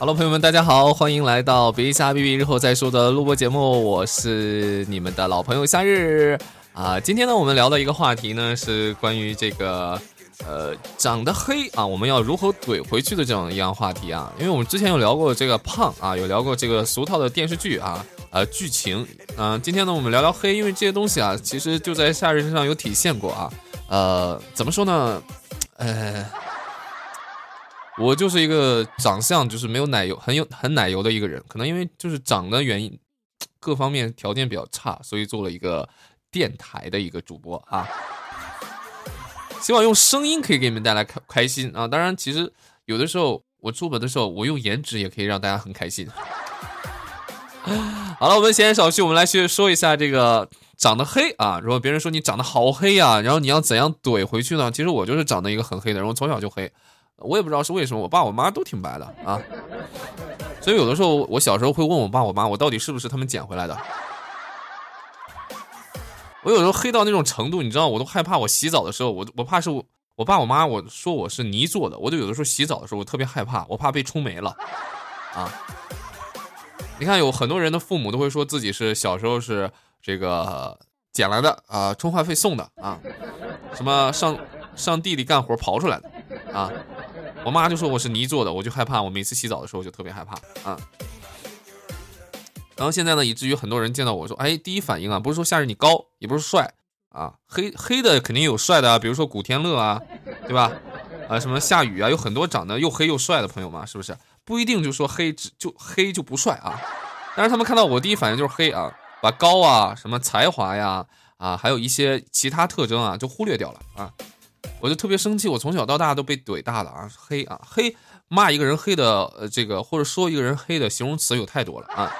Hello，朋友们，大家好，欢迎来到别瞎逼逼日后再说的录播节目，我是你们的老朋友夏日啊。今天呢，我们聊的一个话题呢，是关于这个呃长得黑啊，我们要如何怼回去的这样一样话题啊。因为我们之前有聊过这个胖啊，有聊过这个俗套的电视剧啊，呃剧情，嗯，今天呢，我们聊聊黑，因为这些东西啊，其实就在夏日身上有体现过啊。呃，怎么说呢？呃。我就是一个长相就是没有奶油，很有很奶油的一个人，可能因为就是长的原因，各方面条件比较差，所以做了一个电台的一个主播啊。希望用声音可以给你们带来开开心啊！当然，其实有的时候我出门的时候，我用颜值也可以让大家很开心。好了，我们闲言少叙，我们来去说一下这个长得黑啊。如果别人说你长得好黑呀，然后你要怎样怼回去呢？其实我就是长得一个很黑的人，我从小就黑。我也不知道是为什么，我爸我妈都挺白的啊，所以有的时候我小时候会问我爸我妈，我到底是不是他们捡回来的？我有时候黑到那种程度，你知道，我都害怕。我洗澡的时候，我我怕是我我爸我妈我说我是泥做的，我就有的时候洗澡的时候我特别害怕，我怕被冲没了啊。你看，有很多人的父母都会说自己是小时候是这个捡来的啊，充话费送的啊，什么上上地里干活刨出来的啊。我妈就说我是泥做的，我就害怕。我每次洗澡的时候就特别害怕啊。然后现在呢，以至于很多人见到我说：“哎，第一反应啊，不是说夏日你高，也不是帅啊，黑黑的肯定有帅的啊，比如说古天乐啊，对吧？啊，什么夏雨啊，有很多长得又黑又帅的朋友嘛，是不是？不一定就说黑只就黑就不帅啊。但是他们看到我第一反应就是黑啊，把高啊、什么才华呀啊，还有一些其他特征啊，就忽略掉了啊。”我就特别生气，我从小到大都被怼大了啊，黑啊黑，骂一个人黑的，呃，这个或者说一个人黑的形容词有太多了啊，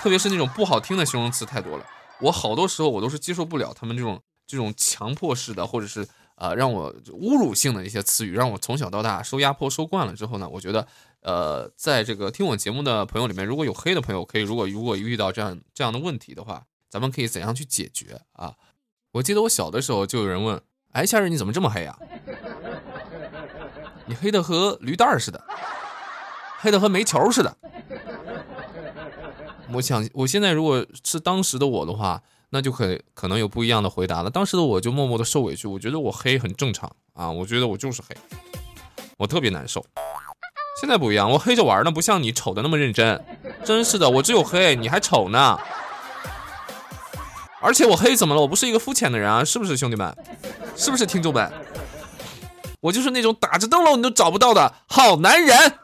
特别是那种不好听的形容词太多了，我好多时候我都是接受不了他们这种这种强迫式的，或者是呃让我侮辱性的一些词语，让我从小到大受压迫受惯了之后呢，我觉得呃在这个听我节目的朋友里面，如果有黑的朋友，可以如果如果遇到这样这样的问题的话，咱们可以怎样去解决啊？我记得我小的时候就有人问。哎，夏日你怎么这么黑呀？你黑的和驴蛋儿似的，黑的和煤球似的。我想，我现在如果是当时的我的话，那就可可能有不一样的回答了。当时的我就默默的受委屈，我觉得我黑很正常啊，我觉得我就是黑，我特别难受。现在不一样，我黑着玩呢，不像你丑的那么认真。真是的，我只有黑，你还丑呢。而且我黑怎么了？我不是一个肤浅的人啊，是不是兄弟们？是不是听众们？我就是那种打着灯笼你都找不到的好男人。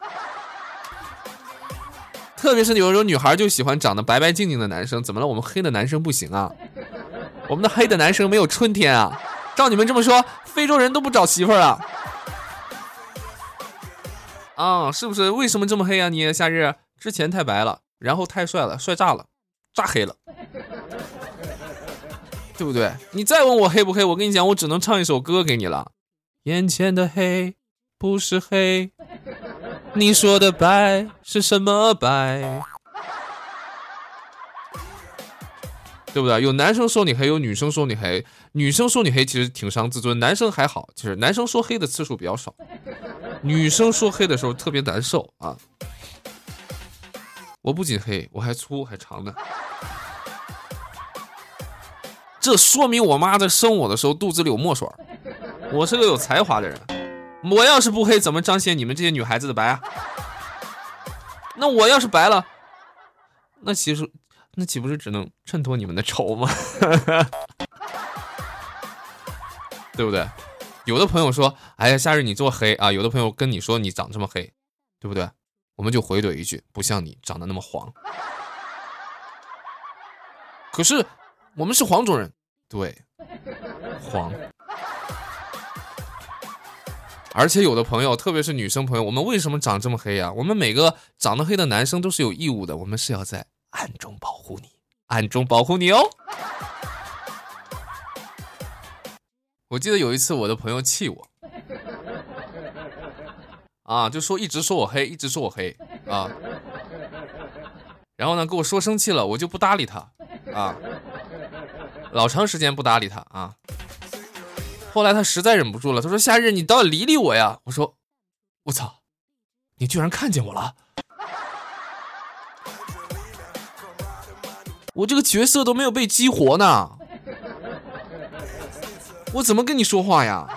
特别是有种女孩就喜欢长得白白净净的男生，怎么了？我们黑的男生不行啊？我们的黑的男生没有春天啊？照你们这么说，非洲人都不找媳妇儿啊？啊，是不是？为什么这么黑啊？你夏日之前太白了，然后太帅了，帅炸了，炸黑了。对不对？你再问我黑不黑，我跟你讲，我只能唱一首歌给你了。眼前的黑不是黑，你说的白是什么白？对不对？有男生说你黑，有女生说你黑。女生说你黑其实挺伤自尊，男生还好，其实男生说黑的次数比较少，女生说黑的时候特别难受啊。我不仅黑，我还粗还长呢。这说明我妈在生我的时候肚子里有墨水我是个有才华的人，我要是不黑，怎么彰显你们这些女孩子的白啊？那我要是白了，那其实那岂不是只能衬托你们的丑吗？对不对？有的朋友说：“哎呀，夏日你做黑啊。”有的朋友跟你说你长这么黑，对不对？我们就回怼一句：“不像你长得那么黄。”可是我们是黄种人。对，黄。而且有的朋友，特别是女生朋友，我们为什么长这么黑呀？我们每个长得黑的男生都是有义务的，我们是要在暗中保护你，暗中保护你哦。我记得有一次，我的朋友气我，啊，就说一直说我黑，一直说我黑啊，然后呢，跟我说生气了，我就不搭理他，啊。老长时间不搭理他啊，后来他实在忍不住了他说夏日你倒是理理我呀。我说我操你居然看见我了。我这个角色都没有被激活呢。我怎么跟你说话呀？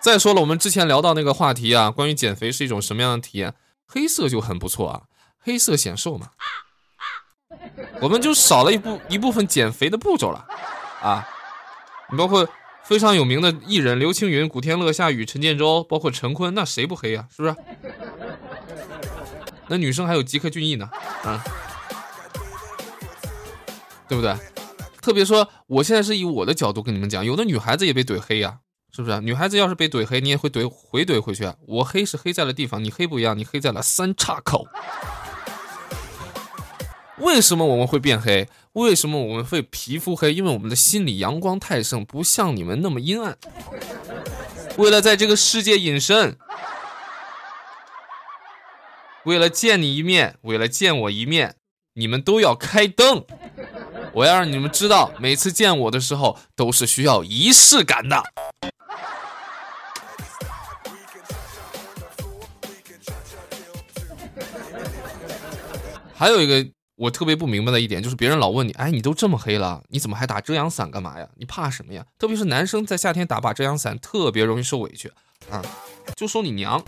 再说了我们之前聊到那个话题啊关于减肥是一种什么样的体验？黑色就很不错啊黑色显瘦嘛。我们就少了一部一部分减肥的步骤了啊你包括非常有名的艺人刘青云、古天乐、夏雨、陈建州，包括陈坤，那谁不黑啊？是不是？那女生还有吉克隽逸呢，啊，对不对？特别说，我现在是以我的角度跟你们讲，有的女孩子也被怼黑呀。是不是女孩子要是被怼黑，你也会怼回怼回去啊？我黑是黑在了地方，你黑不一样，你黑在了三岔口。为什么我们会变黑？为什么我们会皮肤黑？因为我们的心里阳光太盛，不像你们那么阴暗。为了在这个世界隐身，为了见你一面，为了见我一面，你们都要开灯。我要让你们知道，每次见我的时候都是需要仪式感的。还有一个我特别不明白的一点，就是别人老问你，哎，你都这么黑了，你怎么还打遮阳伞干嘛呀？你怕什么呀？特别是男生在夏天打把遮阳伞，特别容易受委屈啊。就说你娘，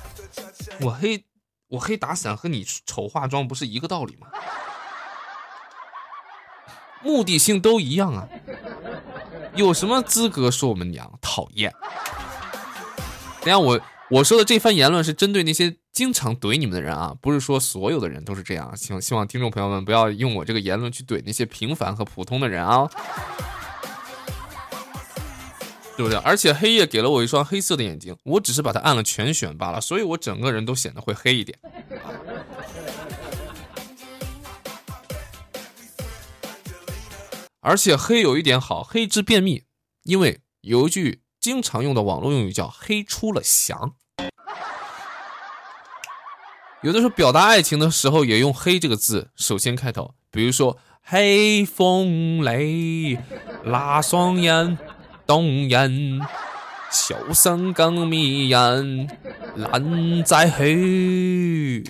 我黑我黑打伞和你丑化妆不是一个道理吗？目的性都一样啊，有什么资格说我们娘？讨厌！等下我。我说的这番言论是针对那些经常怼你们的人啊，不是说所有的人都是这样。希望希望听众朋友们不要用我这个言论去怼那些平凡和普通的人啊，对不对？而且黑夜给了我一双黑色的眼睛，我只是把它按了全选罢了，所以我整个人都显得会黑一点。而且黑有一点好，黑治便秘，因为有一句。经常用的网络用语叫“黑出了翔”，有的时候表达爱情的时候也用“黑”这个字首先开头，比如说“黑风雷，那双眼动人，笑声更迷人，难再黑。”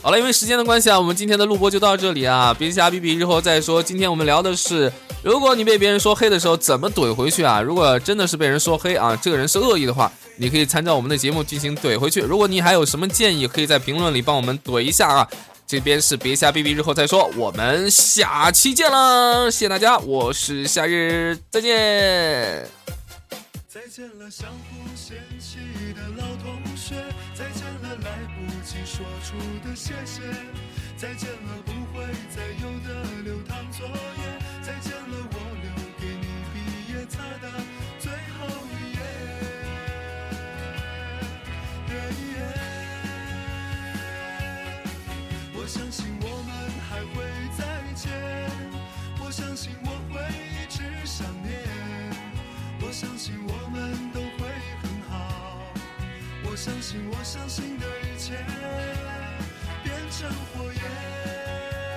好了，因为时间的关系啊，我们今天的录播就到这里啊，别瞎逼逼，日后再说。今天我们聊的是。如果你被别人说黑的时候，怎么怼回去啊？如果真的是被人说黑啊，这个人是恶意的话，你可以参照我们的节目进行怼回去。如果你还有什么建议，可以在评论里帮我们怼一下啊。这边是别瞎逼逼，日后再说。我们下期见了，谢谢大家，我是夏日，再见。再见了，相互嫌弃的老同学，再见了，来不及说出的谢谢，再见了，不会再有的流淌作业。我相信我相信的一切变成火焰。